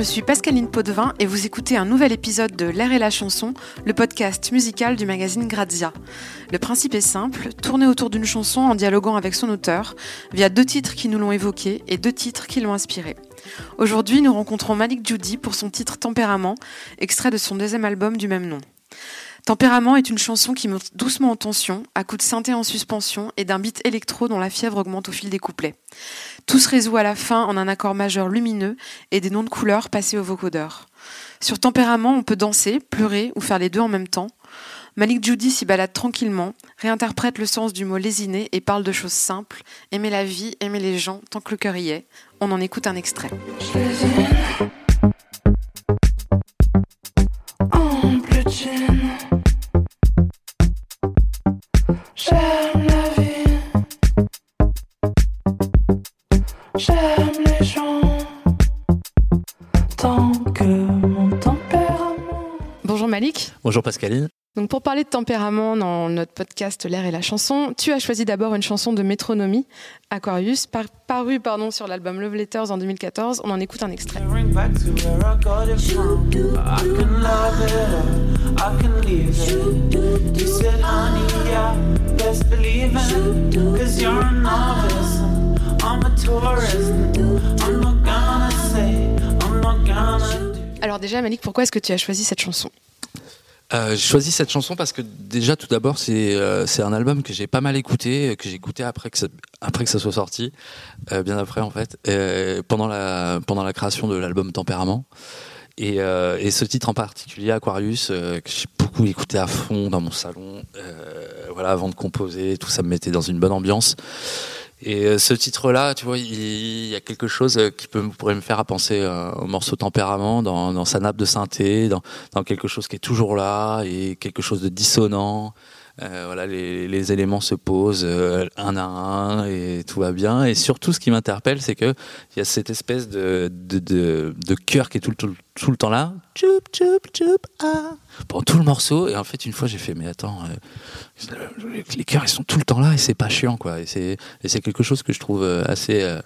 je suis Pascaline Potvin et vous écoutez un nouvel épisode de L'air et la chanson, le podcast musical du magazine Grazia. Le principe est simple, tourner autour d'une chanson en dialoguant avec son auteur, via deux titres qui nous l'ont évoqué et deux titres qui l'ont inspiré. Aujourd'hui, nous rencontrons Malik Judy pour son titre Tempérament, extrait de son deuxième album du même nom. Tempérament est une chanson qui monte doucement en tension, à coups de synthé en suspension et d'un beat électro dont la fièvre augmente au fil des couplets. Tout se résout à la fin en un accord majeur lumineux et des noms de couleurs passés au vocodeur. Sur Tempérament, on peut danser, pleurer ou faire les deux en même temps. Malik Judy s'y balade tranquillement, réinterprète le sens du mot lésiné et parle de choses simples, aimer la vie, aimer les gens, tant que le cœur y est. On en écoute un extrait. Bonjour Pascaline. Donc pour parler de tempérament dans notre podcast L'air et la chanson, tu as choisi d'abord une chanson de Métronomie, Aquarius, par, parue pardon, sur l'album Love Letters en 2014. On en écoute un extrait. Alors déjà Malik, pourquoi est-ce que tu as choisi cette chanson? Euh, j'ai choisi cette chanson parce que déjà tout d'abord c'est euh, c'est un album que j'ai pas mal écouté, que j'ai écouté après que ça, après que ça soit sorti, euh, bien après en fait, pendant la pendant la création de l'album Tempérament. Et, et, ce titre en particulier, Aquarius, que j'ai beaucoup écouté à fond dans mon salon, voilà, avant de composer, tout ça me mettait dans une bonne ambiance. Et euh, ce titre-là, tu vois, il, y a quelque chose euh, qui peut, pourrait me faire penser euh, au morceau Tempérament, dans, sa nappe de synthé, dans, quelque chose qui est toujours là et quelque chose de dissonant. Euh, voilà, les, les, éléments se posent un à un et tout va bien. Et surtout, ce qui m'interpelle, c'est que il y a cette espèce de, de, de, de cœur qui est tout, tout, tout le temps là, tchoup, tchoup, tchoup, ah, pendant tout le morceau. Et en fait, une fois, j'ai fait, mais attends, les chœurs, ils sont tout le temps là et c'est pas chiant, quoi. Et c'est quelque chose que je trouve euh, assez, euh,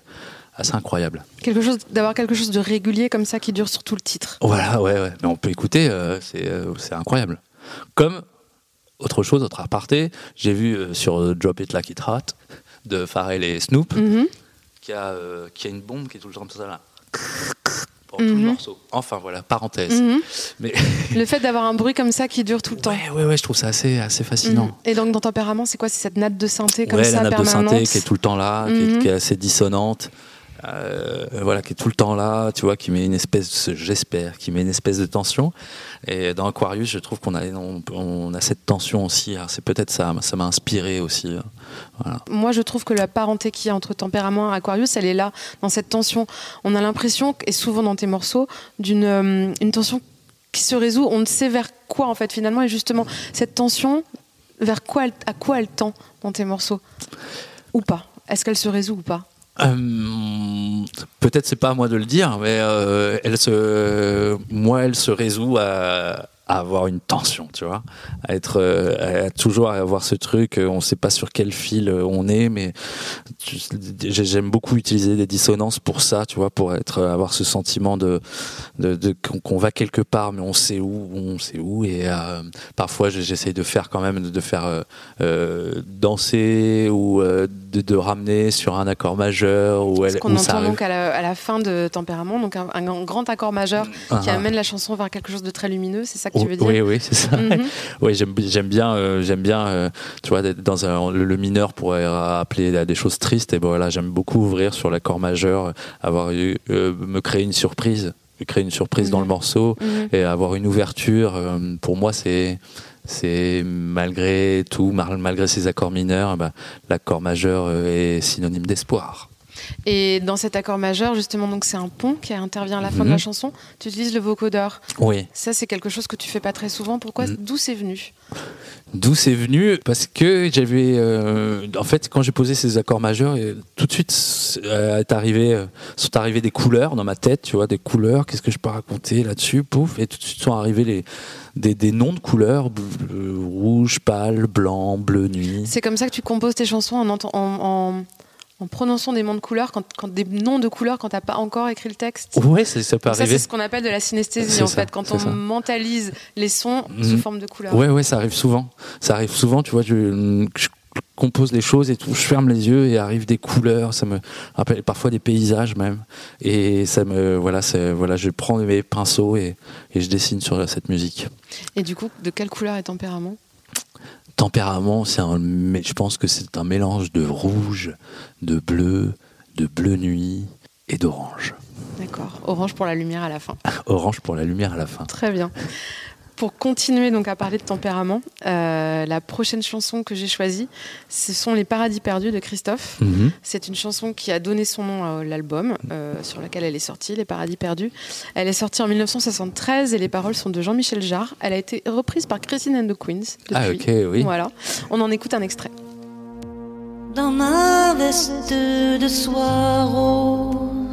assez incroyable. Quelque chose, d'avoir quelque chose de régulier comme ça qui dure sur tout le titre. Voilà, ouais, ouais. Mais on peut écouter, euh, c'est incroyable. Comme autre chose, autre aparté, j'ai vu sur Drop It Like It Hot de Pharrell et Snoop, qui, a, qui a une bombe qui est tout le temps comme ça là tout le mhm. morceau. Enfin voilà, parenthèse. Mhm. Mais le fait d'avoir un bruit comme ça qui dure tout le temps. Ouais, ouais, je trouve ça assez, assez fascinant. Mhm. Et donc dans Tempérament, c'est quoi? C'est cette natte de synthé comme ouais, ça la natte de synthé qui est tout le temps là, qui est, assez dissonante. Euh, voilà, qui est tout le temps là, tu vois, qui met une espèce, j'espère, qui met une espèce de tension. Et dans Aquarius, je trouve qu'on a, cette tension aussi. C'est peut-être ça, ça m'a inspiré aussi. Voilà. Moi, je trouve que la parenté qu'il y a entre tempérament et Aquarius, elle est là, dans cette tension. On a l'impression, et souvent dans tes morceaux, d'une euh, tension qui se résout. On ne sait vers quoi, en fait, finalement. Et justement, cette tension, vers quoi à quoi elle tend dans tes morceaux? Ou pas? Est-ce qu'elle se résout ou pas? Euh, Peut-être c'est pas à moi de le dire, mais euh, elle se, moi, elle se résout à, à avoir une tension, tu vois, à être, euh, à toujours avoir ce truc. Euh, on ne sait pas sur quel fil euh, on est, mais j'aime beaucoup utiliser des dissonances pour ça, tu vois, pour être, avoir ce sentiment de, de, de qu'on va quelque part, mais on sait où, on sait où. Et euh, parfois, j'essaye de faire quand même, de faire euh, danser ou de, de, ramener sur un accord majeur. Ou Ce qu'on entend donc à la, à la, fin de Tempérament, donc un, un grand accord majeur qui uh-huh. amène la chanson vers quelque chose de très lumineux. C'est ça oui, oui, c'est ça. Mhm. Oui, j'aime, bien, euh, j'aime bien, euh, tu vois, dans un, le, mineur pourrait appeler à des choses tristes. Et bon, voilà, j'aime beaucoup ouvrir sur l'accord majeur, avoir eu, euh, me créer une surprise, créer une surprise dans le mhm. morceau mhm. et avoir une ouverture. pour moi, c'est c'est malgré tout, malgré ces accords mineurs, bah, l'accord majeur est synonyme d'espoir. Et dans cet accord majeur, justement, donc c'est un pont qui intervient à la fin de la mhm. chanson. Tu utilises le vocodeur. Oui. Ça, c'est quelque chose que tu fais pas très souvent. Pourquoi mm. D'où c'est venu? D'où c'est venu? Parce que j'avais, euh, en fait, quand j'ai posé ces accords majeurs, tout de suite euh, est arrivé, euh, sont arrivées des couleurs dans ma tête, tu vois, des couleurs. Qu'est-ce que je peux raconter là-dessus Pouf Et tout de suite sont arrivés les des, des, noms de couleurs rouge, pâle, blanc, bleu nuit. C'est comme ça que tu composes tes chansons en, en, en en prononçant des noms de couleurs, quand, quand des noms de couleurs quand t'as pas encore écrit le texte. Ouais, ça, ça peut Donc ça, arriver. c'est ce qu'on appelle de la synesthésie en ça, fait, quand on ça. mentalise les sons Mhm. sous forme de couleurs. Ouais, ouais, ça arrive souvent. Ça arrive souvent, tu vois, je, je compose les choses et tout, je ferme les yeux et arrivent des couleurs, ça me rappelle parfois des paysages même. Et ça me, voilà, voilà, je prends mes pinceaux et, et je dessine sur cette musique. Et du coup, de quelle couleur est tempérament? Tempérament, c'est un, mais je pense que c'est un mélange de rouge, de bleu, de bleu nuit et d'orange. D'accord. Orange pour la lumière à la fin. Orange pour la lumière à la fin. Très bien. Pour continuer donc à parler de tempérament, euh, la prochaine chanson que j'ai choisie, ce sont Les Paradis perdus de Christophe. Mhm. C'est une chanson qui a donné son nom à l'album euh, sur lequel elle est sortie, Les Paradis perdus. Elle est sortie en 1973 et les paroles sont de Jean-Michel Jarre. Elle a été reprise par Christine and the Queens depuis. Ah ok, oui. Voilà. On en écoute un extrait. dans ma veste de soie rose.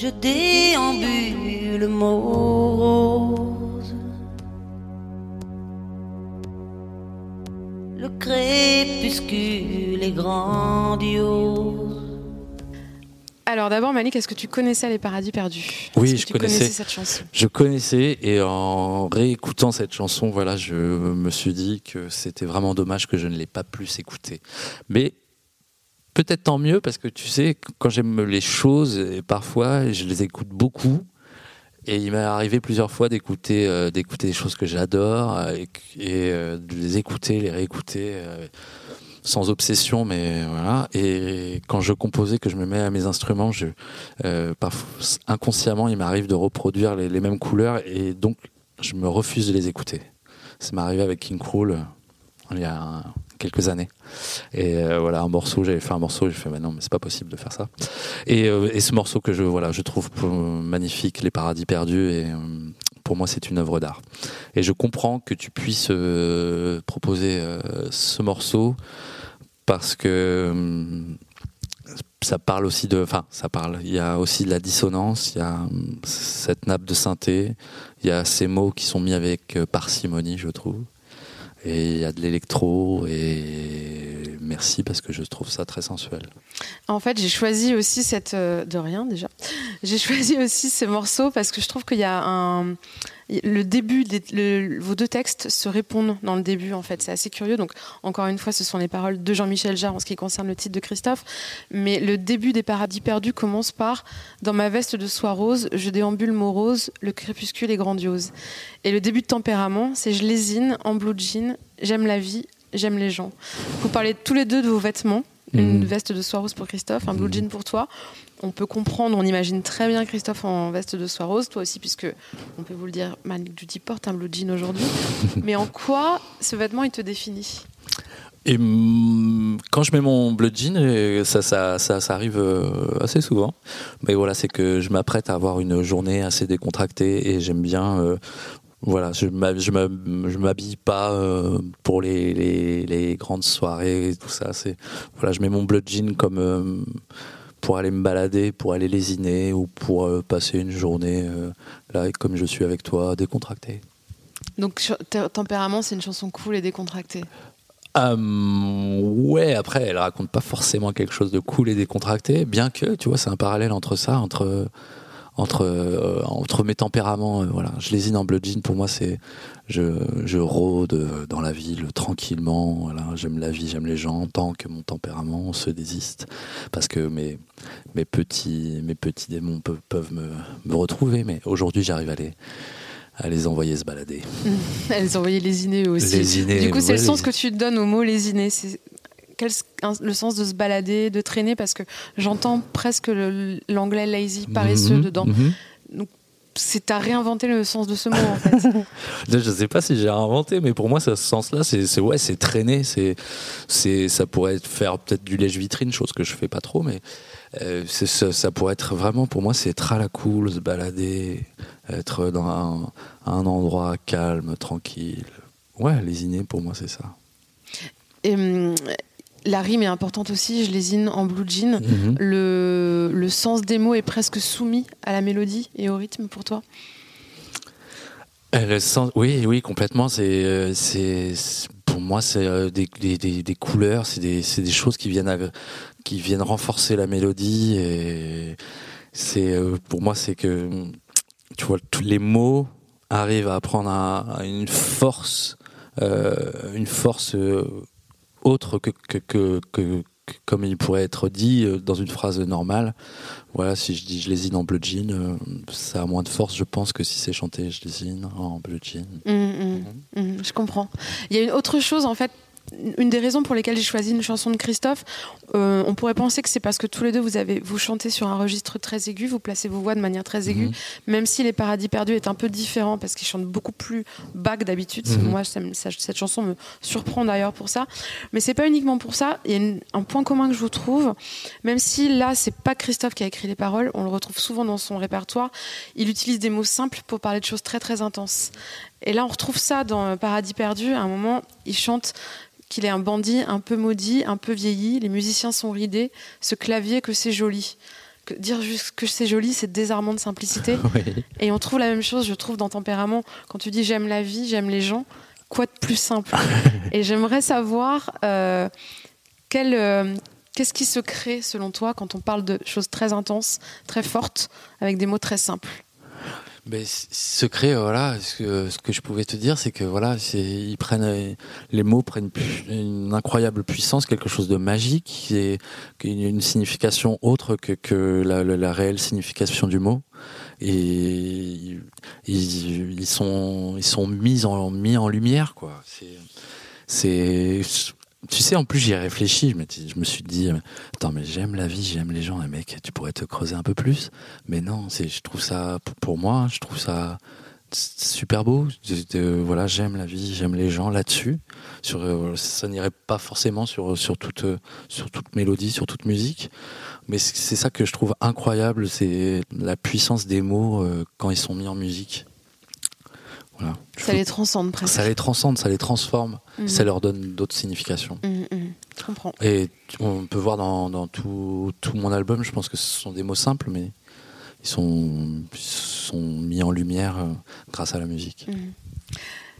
Je déambule morose. Le crépuscule est grandiose. Alors d'abord, Malik, est-ce que tu connaissais Les Paradis perdus? Oui, Est-ce que je tu connaissais. connaissais cette chanson? Je connaissais et en réécoutant cette chanson, voilà, je me suis dit que c'était vraiment dommage que je ne l'ai pas plus écoutée. Mais peut-être tant mieux parce que tu sais, quand j'aime les choses, et parfois je les écoute beaucoup. Et il m'est arrivé plusieurs fois d'écouter euh, d'écouter des choses que j'adore euh, et, euh, de les écouter, les réécouter sans obsession, mais voilà. Et quand je composais, que je me mets à mes instruments, je, parfois, inconsciemment, il m'arrive de reproduire les, mêmes couleurs et donc je me refuse de les écouter. Ça m'est arrivé avec King Cruel il y a quelques années. Et euh, voilà, un morceau, j'avais fait un morceau, j'ai fait, bah non, mais c'est pas possible de faire ça. Et, euh, et ce morceau que je, voilà, je trouve magnifique, Les Paradis Perdus, et euh, pour moi, c'est une œuvre d'art. Et je comprends que tu puisses proposer ce morceau parce que ça parle aussi de, enfin, ça parle. Il y a aussi de la dissonance, il y a cette nappe de synthé, il y a ces mots qui sont mis avec parcimonie, je trouve. Et il y a de l'électro et merci parce que je trouve ça très sensuel. En fait, j'ai choisi aussi cette euh, de rien déjà. J'ai choisi aussi ce morceau parce que je trouve qu'il y a un le début des le- vos deux textes se répondent dans le début en fait, c'est assez curieux. Donc encore une fois, ce sont les paroles de Jean-Michel Jarre en ce qui concerne le titre de Christophe, mais le début des paradis perdus commence par dans ma veste de soie rose, je déambule morose, le crépuscule est grandiose. Et le début de tempérament, c'est je lésine en blue jean, j'aime la vie, j'aime les gens. Vous parlez tous les deux de vos vêtements. Une Mhm. veste de soie rose pour Christophe, un blue jean pour toi. On peut comprendre, on imagine très bien Christophe en veste de soie rose, toi aussi, puisque on peut vous le dire, Malik Judy porte un blue jean aujourd'hui. Mais en quoi ce vêtement il te définit? Et hum, quand je mets mon bleu jean, ça, ça, ça, ça arrive euh, assez souvent. Mais voilà, c'est que je m'apprête à avoir une journée assez décontractée et j'aime bien. euh, voilà, je je m'hab- je m'habille pas euh, pour les, les, les grandes soirées et tout ça. C'est voilà, je mets mon bleu jean comme euh, pour aller me balader, pour aller lésiner ou pour euh, passer une journée euh, là, comme je suis avec toi, décontracté. Donc, Tempérament, c'est une chanson cool et décontractée. Euh, ouais, après, elle raconte pas forcément quelque chose de cool et décontracté, bien que, tu vois, c'est un parallèle entre ça, entre entre euh, entre mes tempéraments. euh, voilà, je lésine en bleu jean. Pour moi, c'est je je rôde euh, dans la ville tranquillement. Voilà, j'aime la vie, j'aime les gens, tant que mon tempérament se désiste, parce que mes mes petits mes petits démons peuvent, peuvent me me retrouver. Mais aujourd'hui, j'arrive à les à les envoyer se balader. Elles envoyaient lésiner eux aussi. Lésiner, du coup, c'est ouais, le sens lésiner. que tu donnes au mot lésiner. C'est quel, le sens de se balader, de traîner, parce que j'entends presque l'anglais lazy, paresseux Mhm, dedans. mhm. C'est à réinventer le sens de ce mot en fait. Je sais pas si j'ai inventé, mais pour moi, ce sens-là, c'est c'est- ouais, c'est traîner. C'est c'est ça pourrait être faire peut-être du lèche-vitrine, chose que je fais pas trop, mais euh, ça, ça pourrait être vraiment pour moi, c'est être à la cool, se balader, être dans un, un endroit calme, tranquille. Ouais, lésiner pour moi, c'est ça. Et, hum, la rime est importante aussi. Je lésine en blue jean. Mhm. Le, le sens des mots est presque soumis à la mélodie et au rythme pour toi? Le sens- oui, oui, complètement. C'est, euh, c'est, pour moi, c'est euh, des, des, des, couleurs, c'est des, des choses qui viennent, à- qui viennent renforcer la mélodie. Et c'est, euh, pour moi, c'est que, tu vois, tous les mots arrivent à prendre un- une force, euh, une force euh, autre que, que, que, que- que comme il pourrait être dit euh, dans une phrase normale. Voilà, si je dis je lésine en bleu jean, euh, ça a moins de force, je pense, que si c'est chanté je lésine en bleu jean. Mm, mm, mm, je comprends. Il y a une autre chose, en fait, une des raisons pour lesquelles j'ai choisi une chanson de Christophe, euh, on pourrait penser que c'est parce que tous les deux, vous, avez, vous chantez sur un registre très aigu, vous placez vos voix de manière très aiguë, Mhm. même si Les Paradis Perdus est un peu différent parce qu'il chante beaucoup plus bas que d'habitude. Mhm. Moi, ça me- ça- cette chanson me surprend d'ailleurs pour ça. Mais c'est pas uniquement pour ça. Il y a une- un point commun que je vous trouve, même si là, c'est pas Christophe qui a écrit les paroles, on le retrouve souvent dans son répertoire. Il utilise des mots simples pour parler de choses très très intenses. Et là, on retrouve ça dans Paradis Perdu. À un moment, il chante qu'il est un bandit un peu maudit, un peu vieilli. Les musiciens sont ridés. Ce clavier, que c'est joli. Que dire juste que c'est joli, c'est désarmant de simplicité. Oui. Et on trouve la même chose, je trouve, dans Tempérament. Quand tu dis j'aime la vie, j'aime les gens, quoi de plus simple? Et j'aimerais savoir euh, quel, euh, qu'est-ce qui se crée, selon toi, quand on parle de choses très intenses, très fortes, avec des mots très simples? C- secret, voilà, ce que, ce que je pouvais te dire, c'est que voilà, ils prennent, euh, les mots prennent une incroyable puissance, quelque chose de magique, une signification autre que, que la, la- réelle signification du mot. Et ils, ils, sont, ils sont mis en, mis en lumière, quoi. C'est, tu sais, en plus, j'y ai réfléchi. Je me, je me suis dit, euh, attends, mais j'aime la vie, j'aime les gens, et mec, tu pourrais te creuser un peu plus. Mais non, je trouve ça, pour- moi, je trouve ça super beau. De- voilà, j'aime la vie, j'aime les gens là-dessus. Euh, ça n'irait pas forcément sur, sur, toute, euh, sur toute mélodie, sur toute musique. Mais c'est ça que je trouve incroyable, c'est la puissance des mots quand ils sont mis en musique. Voilà. Ça les transcende presque. Ça les transcende, ça les transforme, Mhm. ça leur donne d'autres significations. Mhm, mhm. Je comprends. Et on peut voir dans, dans tout, tout mon album, je pense que ce sont des mots simples, mais ils sont, sont mis en lumière euh, grâce à la musique.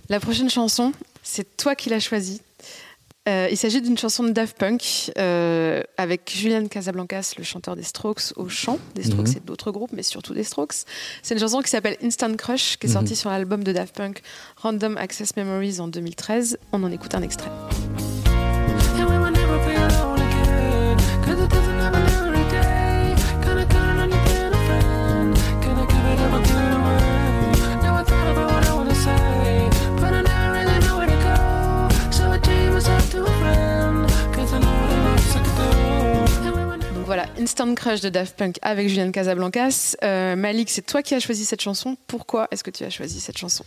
La prochaine chanson, c'est toi qui l'as choisie. Euh, il s'agit d'une chanson de Daft Punk euh, avec Julian Casablancas, le chanteur des Strokes, au chant. Des Strokes Mhm. et d'autres groupes, mais surtout des Strokes. C'est une chanson qui s'appelle Instant Crush, qui est Mhm. sortie sur l'album de Daft Punk Random Access Memories en 2013. On en écoute un extrait. Instant Crush de Daft Punk avec Julian Casablancas. Euh, Malik, c'est toi qui as choisi cette chanson. Pourquoi est-ce que tu as choisi cette chanson?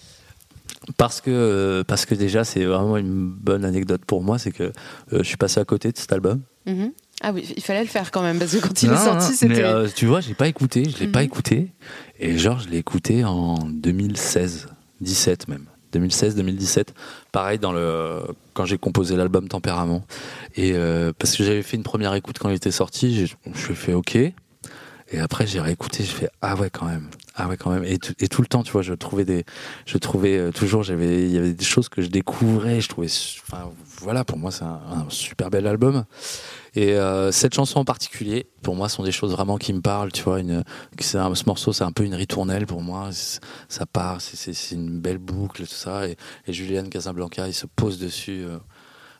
Parce que, euh, parce que déjà, c'est vraiment une bonne anecdote pour moi, c'est que euh, je suis passé à côté de cet album. Mhm. Ah oui, il fallait le faire quand même, parce que quand il Non, est sorti, c'était. Euh, tu vois, j'ai pas écouté, je l'ai Mhm. pas écouté. Et genre, je l'ai écouté en 2016, 17 même. 2016-2017, pareil dans le quand j'ai composé l'album Tempérament. Et euh, parce que j'avais fait une première écoute quand il était sorti, j'ai- je me fais ok. Et après j'ai réécouté, je fais ah ouais quand même, ah ouais quand même. Et, tout- le temps tu vois, je trouvais des, je trouvais euh, toujours j'avais il y avait des choses que je découvrais, je trouvais, enfin voilà pour moi c'est un super bel album et euh, cette chanson en particulier, pour moi, sont des choses vraiment qui me parlent. Tu vois, une, un- ce morceau, c'est un peu une ritournelle pour moi. Ça part, c'est- une belle boucle, tout ça. Et, et Julien Casablanca, il se pose dessus. euh,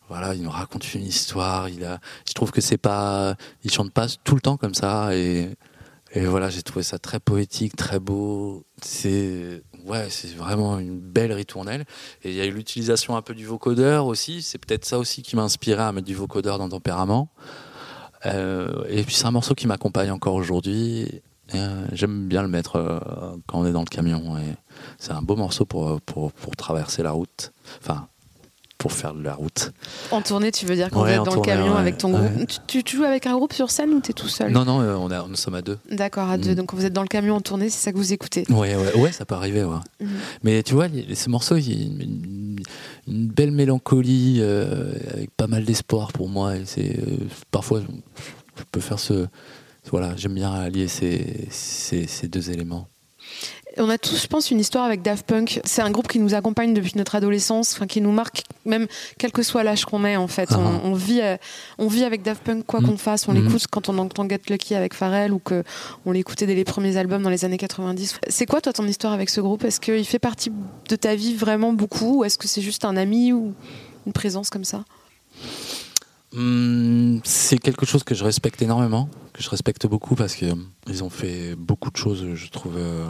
voilà, il nous raconte une histoire. Il a, je trouve que c'est pas, il chante pas tout le temps comme ça. Et, et voilà, j'ai trouvé ça très poétique, très beau. C'est, ouais, c'est vraiment une belle ritournelle. Et il y a eu l'utilisation un peu du vocodeur aussi. C'est peut-être ça aussi qui m'a inspiré à mettre du vocodeur dans Tempérament. Euh, et puis c'est un morceau qui m'accompagne encore aujourd'hui. Euh, J'aime bien le mettre euh, quand on est dans le camion. C'est un beau morceau pour, pour, pour traverser la route. Enfin, pour faire de la route. En tournée, tu veux dire quand Ouais, vous êtes dans tournée, le camion ouais. avec ton groupe. Ouais. Tu, joues avec un groupe sur scène ou t'es tout seul Non, non, euh, on a, nous sommes à deux. D'accord, à deux. Mm. Donc quand vous êtes dans le camion en tournée, c'est ça que vous écoutez. Ouais, ouais, ça peut arriver. Mhm. Mais tu vois, ce morceau, il y a une, une- une belle mélancolie euh, avec pas mal d'espoir pour moi. Et c'est euh, parfois, je peux faire ce. Voilà, j'aime bien allier ces, ces, ces deux éléments. On a tous, je pense, une histoire avec Daft Punk. C'est un groupe qui nous accompagne depuis notre adolescence, enfin, qui nous marque, même quel que soit l'âge qu'on ait, en fait. Ah. On, on vit, euh, on vit avec Daft Punk, quoi Mm. qu'on fasse. On Mhm. l'écoute quand on entend Get Lucky avec Pharrell ou que on l'écoutait dès les premiers albums dans les années 90. C'est quoi, toi, ton histoire avec ce groupe? Est-ce qu'il fait partie de ta vie vraiment beaucoup Ou est-ce que c'est juste un ami ou une présence comme ça? Hum, c'est quelque chose que je respecte énormément, que je respecte beaucoup parce que euh, ils ont fait beaucoup de choses, je trouve, euh,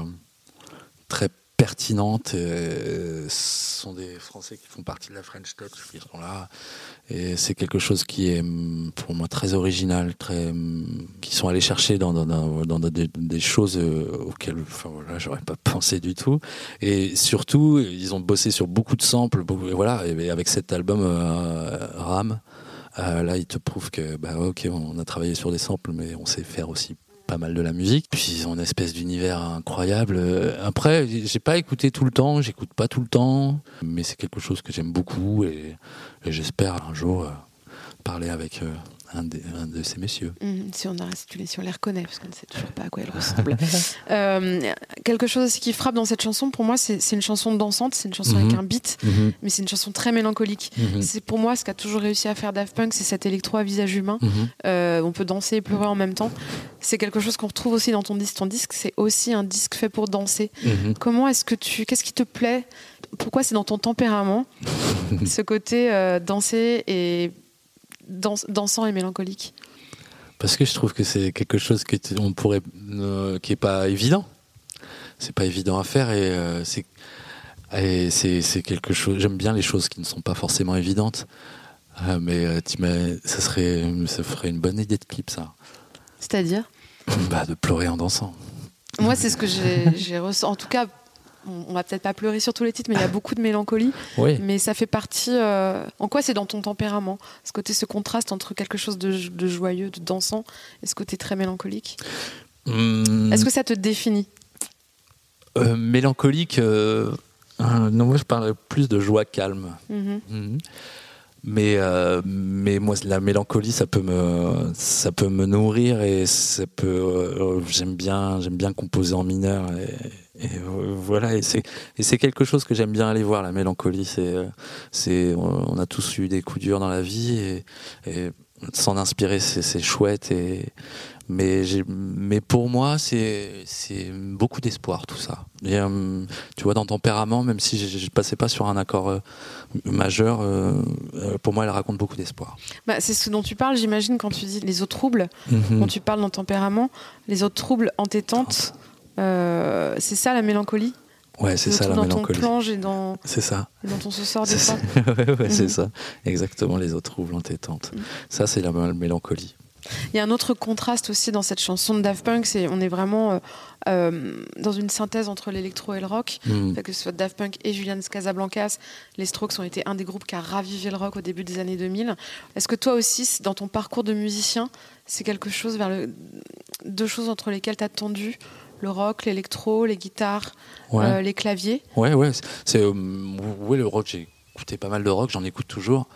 très pertinentes. Euh, ce sont des Français qui font partie de la French Touch, qui sont là. Et c'est quelque chose qui est, pour moi, très original, très, qui sont allés chercher dans, dans, des choses euh, auxquelles, enfin voilà, j'aurais pas pensé du tout. Et surtout, ils ont bossé sur beaucoup de samples, beaucoup, et voilà, et avec cet album euh, Ram. Euh, là, il te prouve que, bah, ok, on a travaillé sur des samples, mais on sait faire aussi pas mal de la musique. Puis ils ont une espèce d'univers incroyable. Euh, Après, j'ai pas écouté tout le temps, j'écoute pas tout le temps, mais c'est quelque chose que j'aime beaucoup et, j'espère un jour euh, parler avec euh, un, de ces messieurs. Mhm, si, on a, si, tu les, si on les reconnaît, parce qu'on ne sait toujours pas à quoi elles ressemblent. Euh, quelque chose aussi qui frappe dans cette chanson, pour moi, c'est une chanson dansante, c'est une chanson avec Mhm. un beat, Mhm, mais c'est une chanson très mélancolique. C'est pour moi ce qu'a toujours réussi à faire Daft Punk, c'est cet électro à visage humain. Euh, on peut danser et pleurer en même temps. C'est quelque chose qu'on retrouve aussi dans ton disque. Ton disque, c'est aussi un disque fait pour danser. Comment est-ce que tu, qu'est-ce qui te plaît? Pourquoi c'est dans ton tempérament ce côté euh, danser et dans- dansant et mélancolique Parce que je trouve que c'est quelque chose que t- on pourrait, euh, qui est pas évident. C'est pas évident à faire et euh, c'est et c'est quelque chose. J'aime bien les choses qui ne sont pas forcément évidentes. Euh, mais euh, ça serait, ça ferait une bonne idée de clip ça. C'est-à-dire? Bah, de pleurer en dansant. Moi, c'est ce que j'ai j'ai ressenti. En tout cas, on, va peut-être pas pleurer sur tous les titres, mais il y a beaucoup de mélancolie. Oui. Mais ça fait partie. euh, En quoi c'est dans ton tempérament Ce côté, ce contraste entre quelque chose de, de joyeux, de dansant, et ce côté très mélancolique? Hum, Est-ce que ça te définit? Euh, mélancolique euh, Non, moi je parlerais plus de joie calme. Mhm. Mhm. Mais, mais moi, la mélancolie, ça peut me, ça peut me nourrir et ça peut. j'aime bien, j'aime bien composer en mineur et, et, euh, voilà. Et c'est, quelque chose que j'aime bien aller voir. La mélancolie, c'est, euh, c'est, on a tous eu des coups durs dans la vie et, et s'en inspirer, c'est, chouette. Et mais, mais pour moi, c'est, c'est beaucoup d'espoir tout ça. Et, euh, tu vois, dans tempérament, même si je, je passais pas sur un accord euh, majeur, euh, pour moi, elle raconte beaucoup d'espoir. Bah, C'est ce dont tu parles, j'imagine, quand tu dis les autres troubles, quand tu parles dans tempérament, les autres troubles entêtantes. C'est ça la mélancolie Ouais, c'est ça la trouble dans mélancolie. ton plonge et dans, C'est ça. et dans ton se sort des ça. ouais, ouais, c'est Mhm. ça. Exactement, les autres troubles entêtantes. Mhm. Ça, c'est la mé- mélancolie. Il y a un autre contraste aussi dans cette chanson de Daft Punk, c'est on est vraiment euh, euh, dans une synthèse entre l'électro et le rock. Mhm. Que ce soit Daft Punk et Julian Casablancas, les Strokes ont été un des groupes qui a ravivé le rock au début des années 2000. Est-ce que toi aussi, dans ton parcours de musicien, c'est quelque chose vers le deux choses entre lesquelles tu as tendu le rock, l'électro, les guitares, Ouais. euh, les claviers Ouais, ouais. c'est- euh, ouais, le rock, j'ai écouté pas mal de rock, j'en écoute toujours.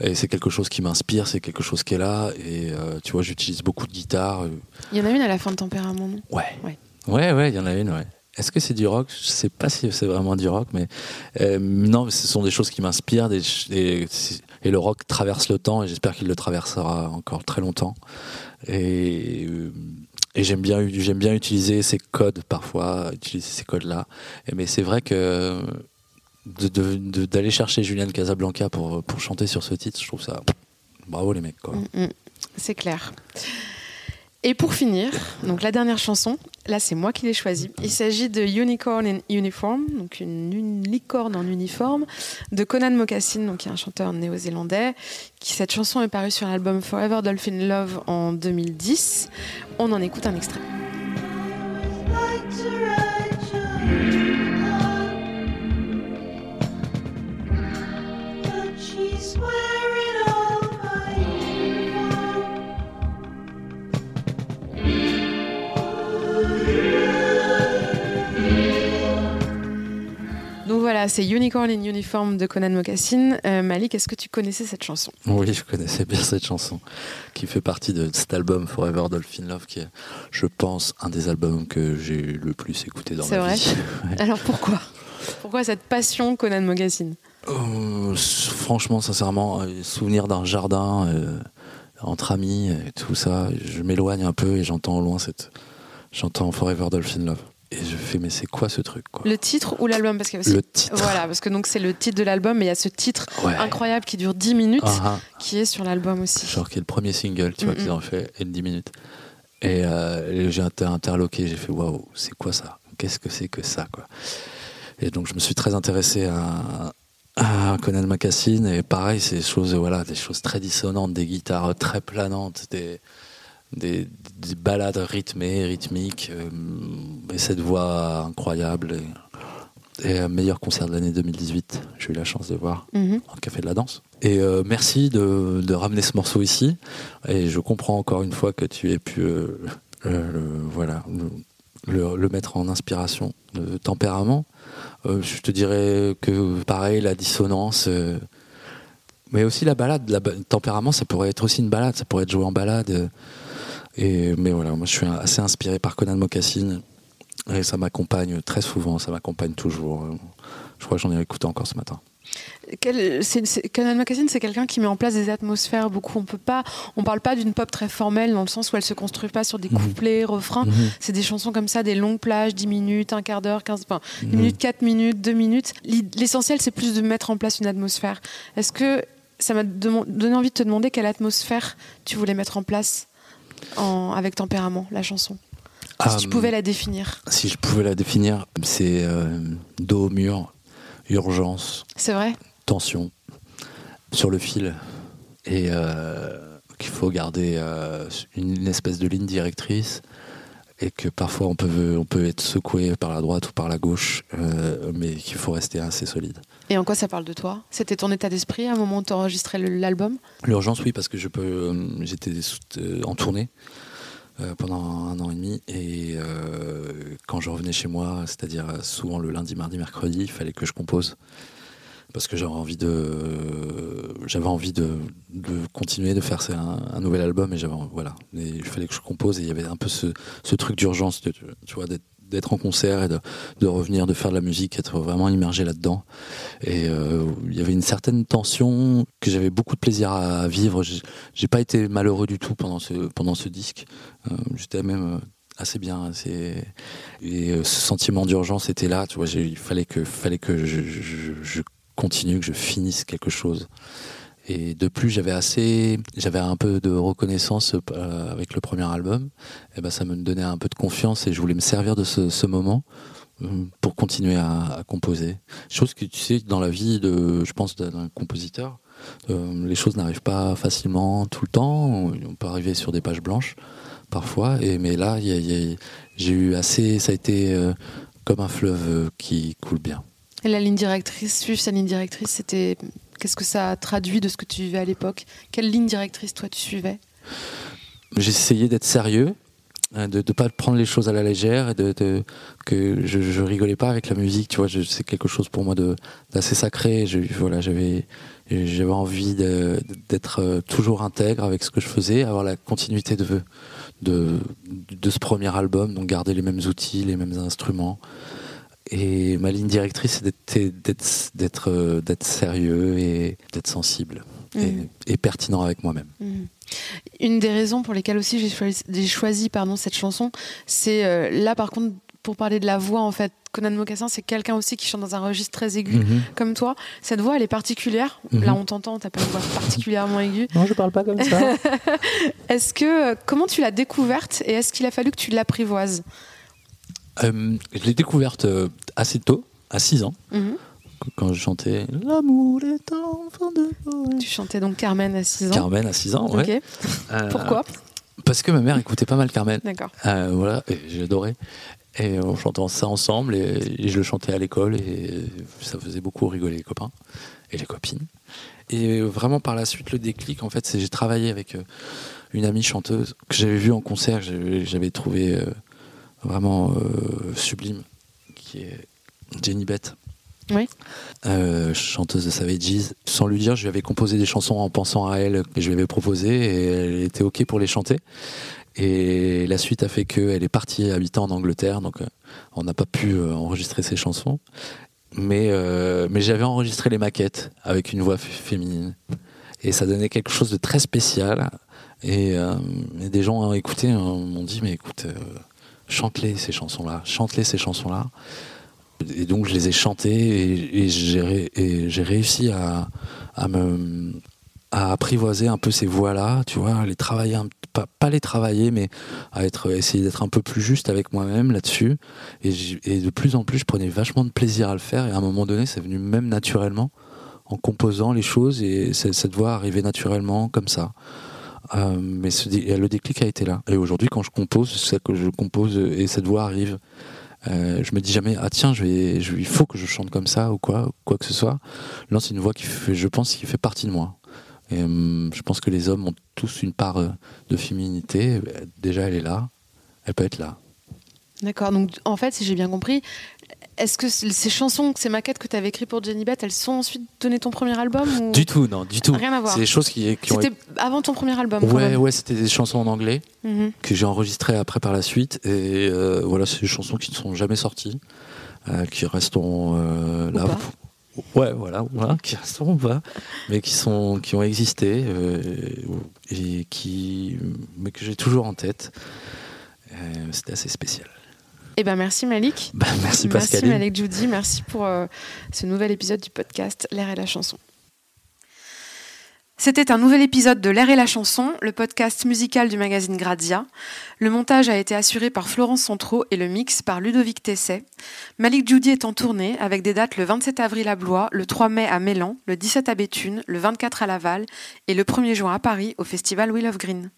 Et c'est quelque chose qui m'inspire, c'est quelque chose qui est là. Et euh, tu vois, j'utilise beaucoup de guitare. euh, Il y en a une à la fin de tempérament, non? Ouais. Ouais. Ouais, ouais, il y en a une, ouais. Est-ce que c'est du rock? Je sais pas si c'est vraiment du rock, mais euh, non, ce sont des choses qui m'inspirent. Des, et le rock traverse le temps, et j'espère qu'il le traversera encore très longtemps. Et, euh, et j'aime bien, j'aime bien utiliser ces codes parfois, utiliser ces codes-là. Mais c'est vrai que d'aller chercher Julian Casablanca pour, pour chanter sur ce titre, je trouve ça bravo les mecs. Mm, mm. C'est clair. Et pour finir, donc la dernière chanson, là c'est moi qui l'ai choisie. Il s'agit de Unicorn in Uniform, donc une, une licorne en uniforme, de Conan Mocassin, donc qui est un chanteur néo-zélandais. Qui cette chanson est parue sur l'album Forever Dolphin Love en 2010. On en écoute un extrait. Voilà, c'est Unicorn in Uniform de Conan Mocassin. Euh, Malik, est-ce que tu connaissais cette chanson? Oui, je connaissais bien cette chanson, qui fait partie de cet album Forever Dolphin Love, qui est, je pense, un des albums que j'ai le plus écouté dans C'est ma vrai vie. Alors pourquoi? Pourquoi cette passion Conan Mocassin? Euh, franchement, sincèrement, euh, souvenir d'un jardin euh, entre amis, et tout ça, je m'éloigne un peu et j'entends au loin cette, j'entends Forever Dolphin Love, et je fais mais c'est quoi ce truc quoi Le titre ou l'album Parce aussi... Le titre. Voilà, parce que donc c'est le titre de l'album, mais il y a ce titre Ouais. incroyable qui dure 10 minutes, Ah, ah. qui est sur l'album aussi. genre qui est le premier single, tu vois, qu'ils ont fait, et de 10 minutes. Et, euh, j'ai été interloqué, j'ai fait waouh, c'est quoi ça? Qu'est-ce que c'est que ça quoi? Et donc je me suis très intéressé à, à Conan Macassin et pareil, c'est des choses, voilà, des choses très dissonantes, des guitares très planantes, des, des, des balades rythmées, rythmiques, euh, et cette voix incroyable. Et, et, meilleur concert de l'année 2018, j'ai eu la chance de voir Mhm. en Café de la Danse. Et euh, merci de, de ramener ce morceau ici. Et je comprends encore une fois que tu aies pu euh, le, le- voilà, le, mettre en inspiration de tempérament. Je te dirais que pareil, la dissonance. Mais aussi la balade, la ba- tempérament, ça pourrait être aussi une balade, ça pourrait être joué en balade. euh, et, mais voilà, moi je suis assez inspiré par Conan Mocassin et ça m'accompagne très souvent, ça m'accompagne toujours. Je crois que j'en ai écouté encore ce matin. Quel- c'est- c'est- Conan Mocassin, c'est quelqu'un qui met en place des atmosphères beaucoup. On peut pas, on parle pas d'une pop très formelle dans le sens où elle se construit pas sur des Mhm. couplets, refrains. Mhm. C'est des chansons comme ça, des longues plages, 10 minutes, un quart d'heure, 15, enfin, une Mhm. minute, 4 minutes, 2 minutes. L'essentiel, c'est plus de mettre en place une atmosphère. Est-ce que ça m'a donné envie de te demander quelle atmosphère tu voulais mettre en place en- avec tempérament, la chanson. Si tu Ah, pouvais la définir. Si je pouvais la définir, c'est euh, dos au mur, urgence, C'est vrai? tension, sur le fil, et euh, qu'il faut garder euh, une espèce de ligne directrice, et que parfois on peut, on peut être secoué par la droite ou par la gauche, euh, mais qu'il faut rester assez solide. Et en quoi ça parle de toi? C'était ton état d'esprit à un moment où tu enregistrais l'album? L'urgence, oui, parce que je peux. euh, J'étais euh, en tournée euh, pendant un an et demi, et euh, quand je revenais chez moi, c'est-à-dire souvent le lundi, mardi, mercredi, il fallait que je compose parce que j'avais envie de, j'avais envie de, de continuer de faire un, nouvel album, et j'avais voilà, il fallait que je compose, et il y avait un peu ce, ce truc d'urgence, tu vois, d'être en concert et de, de revenir, de faire de la musique, être vraiment immergé là-dedans. Et euh, il y avait une certaine tension que j'avais beaucoup de plaisir à vivre. J'ai pas été malheureux du tout pendant ce, pendant ce disque. Euh, J'étais même euh, assez bien. Assez... Et ce sentiment d'urgence était là. Tu vois, il fallait que, fallait que je, je- je continue, que je finisse quelque chose. Et de plus, j'avais assez, j'avais un peu de reconnaissance euh, avec le premier album. Et ben, ça me donnait un peu de confiance et je voulais me servir de ce, moment euh, pour continuer à, composer. Chose que tu sais, dans la vie de, je pense, d'un compositeur, euh, les choses n'arrivent pas facilement tout le temps. On peut arriver sur des pages blanches parfois. Et mais là, j'ai eu assez, ça a été comme un fleuve qui coule bien. Et la ligne directrice, suivre sa ligne directrice, c'était. Qu'est-ce que ça traduit de ce que tu vivais à l'époque? Quelle ligne directrice, toi, tu suivais? Essayé d'être sérieux, euh, de ne pas prendre les choses à la légère, et de, que je, rigolais pas avec la musique. Tu vois, c'est quelque chose pour moi d'assez sacré. Voilà, j'avais j'avais envie d'être euh, toujours intègre avec ce que je faisais, avoir la continuité de de de ce premier album, donc garder les mêmes outils, les mêmes instruments. Et ma ligne directrice, c'est d'être euh, sérieux et d'être sensible et, Mhm. et pertinent avec moi-même. Mhm. Une des raisons pour lesquelles aussi j'ai choisi, pardon, cette chanson, c'est euh, là par contre pour parler de la voix en fait. Conan Mocassin, c'est quelqu'un aussi qui chante dans un registre très aigu, Mhm. comme toi. Cette voix, elle est particulière. Là, on t'entend, t'as pas une voix particulièrement aiguë. Non, je parle pas comme ça. Est-ce que, euh, comment tu l'as découverte et est-ce qu'il a fallu que tu l'apprivoises? Euh, je l'ai découverte euh, assez tôt, à 6 ans, Mhm. quand je chantais L'amour est enfant de. Tu chantais donc Carmen à 6 ans. Carmen à 6 ans, ouais. Ok. Euh, Pourquoi? Parce que ma mère écoutait pas mal Carmen. D'accord. Euh, voilà, j'adorais. Et on chantait ça ensemble et, et je le chantais à l'école et ça faisait beaucoup rigoler les copains et les copines. Et vraiment par la suite, le déclic, en fait, c'est j'ai travaillé avec une amie chanteuse que j'avais vue en concert, que j'avais j'avais trouvé euh, vraiment euh, sublime, qui est Jenny Bett. Oui. Euh, chanteuse de Savages. Sans lui dire, je lui avais composé des chansons en pensant à elle que je lui avais proposées et elle était ok pour les chanter. Et la suite a fait qu'elle est partie habiter en Angleterre, donc euh, on n'a pas pu enregistrer ses chansons. Mais, euh, mais j'avais enregistré les maquettes avec une voix féminine. Et ça donnait quelque chose de très spécial. Et, euh, et des gens ont écouté, euh, m'ont dit, mais écoute, chante-les ces chansons-là, chante-les ces chansons-là. Et donc je les ai chantées et, j'ai réussi à, me apprivoiser un peu ces voix-là, tu vois, à les travailler, pas, les travailler, mais à être, essayer d'être un peu plus juste avec moi-même là-dessus. Et, et de plus en plus, je prenais vachement de plaisir à le faire. Et à un moment donné, c'est venu même naturellement en composant les choses et cette voix arrivait naturellement comme ça. Euh, mais dé- le déclic a été là. Et aujourd'hui, quand je compose, c'est que je compose et cette voix arrive. Euh, je me dis jamais ah tiens il faut que je chante comme ça ou quoi quoi que ce soit. Non, c'est une voix qui fait, je pense, qui fait partie de moi. Et, hum, je pense que les hommes ont tous une part euh, de féminité. Déjà, elle est là. Elle peut être là. D'accord. Donc, en fait, si j'ai bien compris, est-ce que ces chansons, ces maquettes que tu avais écrites pour Jenny Beth, elles sont ensuite données ton premier album ou... Du tout, non, du tout. Rien à voir. C'est des choses qui, qui ont C'était avant ton premier album. Ouais, ouais, c'était des chansons en anglais Mhm. que j'ai enregistrées après par la suite. Et euh, voilà, c'est des chansons qui ne sont jamais sorties, euh, qui resteront euh, là. pas. Ouais, voilà, voilà, qui resteront pas, mais qui sont, qui ont existé euh, et qui, mais que j'ai toujours en tête. C'était assez spécial. Eh ben, merci Malik. Bah, merci. Malik Judy. Merci pour euh, ce nouvel épisode du podcast L'air et la chanson. C'était un nouvel épisode de L'air et la chanson, le podcast musical du magazine Grazia. Le montage a été assuré par Florence Centraux et le mix par Ludovic Tesset. Malik Judy est en tournée avec des dates le 27 avril à Blois, le 3 mai à Mélan, le 17 à Béthune, le 24 à Laval et le 1er juin à Paris au festival Wheel of Green.